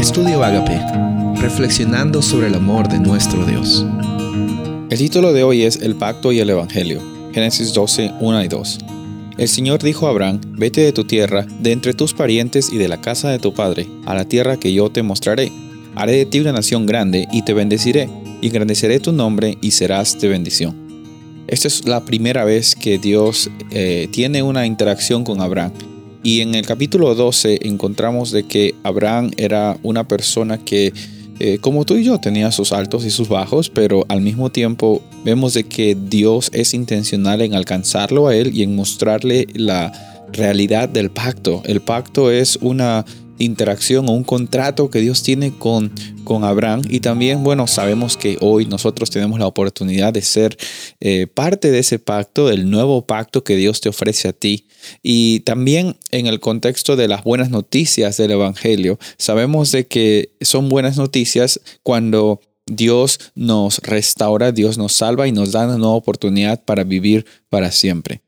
Estudio Agape, reflexionando sobre el amor de nuestro Dios. El título de hoy es El pacto y el Evangelio. Génesis 12, 1 y 2. El Señor dijo a Abraham, vete de tu tierra, de entre tus parientes y de la casa de tu padre, a la tierra que yo te mostraré. Haré de ti una nación grande y te bendeciré, y engrandeceré tu nombre y serás de bendición. Esta es la primera vez que Dios eh, tiene una interacción con Abraham. Y en el capítulo 12 encontramos de que Abraham era una persona que, eh, como tú y yo, tenía sus altos y sus bajos, pero al mismo tiempo vemos de que Dios es intencional en alcanzarlo a él y en mostrarle la realidad del pacto. El pacto es una interacción o un contrato que Dios tiene con, con Abraham. Y también, bueno, sabemos que hoy nosotros tenemos la oportunidad de ser eh, parte de ese pacto, del nuevo pacto que Dios te ofrece a ti. Y también en el contexto de las buenas noticias del Evangelio, sabemos de que son buenas noticias cuando Dios nos restaura, Dios nos salva y nos da una nueva oportunidad para vivir para siempre.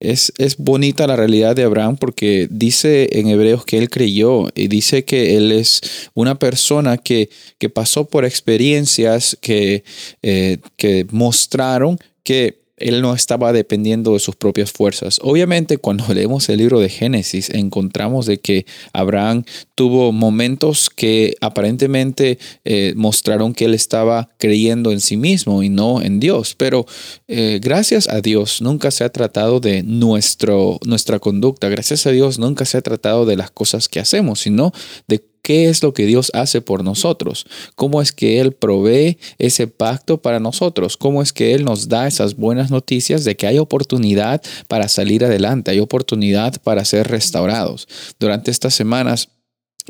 Es, bonita la realidad de Abraham porque dice en Hebreos que él creyó y dice que él es una persona que, que pasó por experiencias que, eh, que mostraron que él no estaba dependiendo de sus propias fuerzas. Obviamente, cuando leemos el libro de Génesis, encontramos de que Abraham tuvo momentos que aparentemente eh, mostraron que él estaba creyendo en sí mismo y no en Dios. Pero eh, gracias a Dios nunca se ha tratado de nuestro, nuestra conducta. Gracias a Dios nunca se ha tratado de las cosas que hacemos, sino de ¿Qué es lo que Dios hace por nosotros? ¿Cómo es que Él provee ese pacto para nosotros? ¿Cómo es que Él nos da esas buenas noticias de que hay oportunidad para salir adelante, hay oportunidad para ser restaurados? Durante estas semanas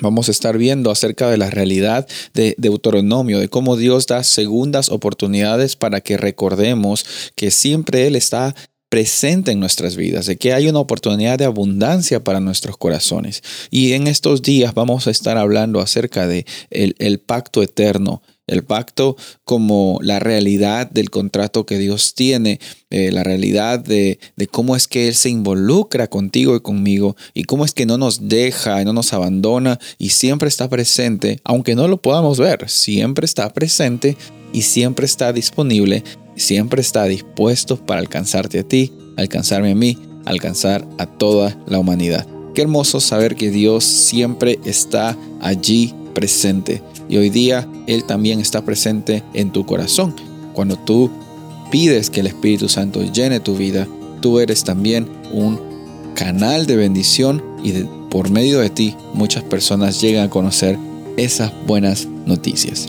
Vamos a estar viendo acerca de la realidad de Deuteronomio, de cómo Dios da segundas oportunidades para que recordemos que siempre Él está presente en nuestras vidas, de que hay una oportunidad de abundancia para nuestros corazones. Y en estos días vamos a estar hablando acerca de el, pacto eterno, el pacto como la realidad del contrato que Dios tiene, eh, la realidad de, de, cómo es que Él se involucra contigo y conmigo y cómo es que no nos deja no nos abandona y siempre está presente, aunque no lo podamos ver, siempre está presente y siempre está disponible siempre está dispuesto para alcanzarte a ti, alcanzarme a mí, alcanzar a toda la humanidad. Qué hermoso saber que Dios siempre está allí presente. Y hoy día Él también está presente en tu corazón. Cuando tú pides que el Espíritu Santo llene tu vida, tú eres también un canal de bendición y por medio de ti muchas personas llegan a conocer esas buenas noticias.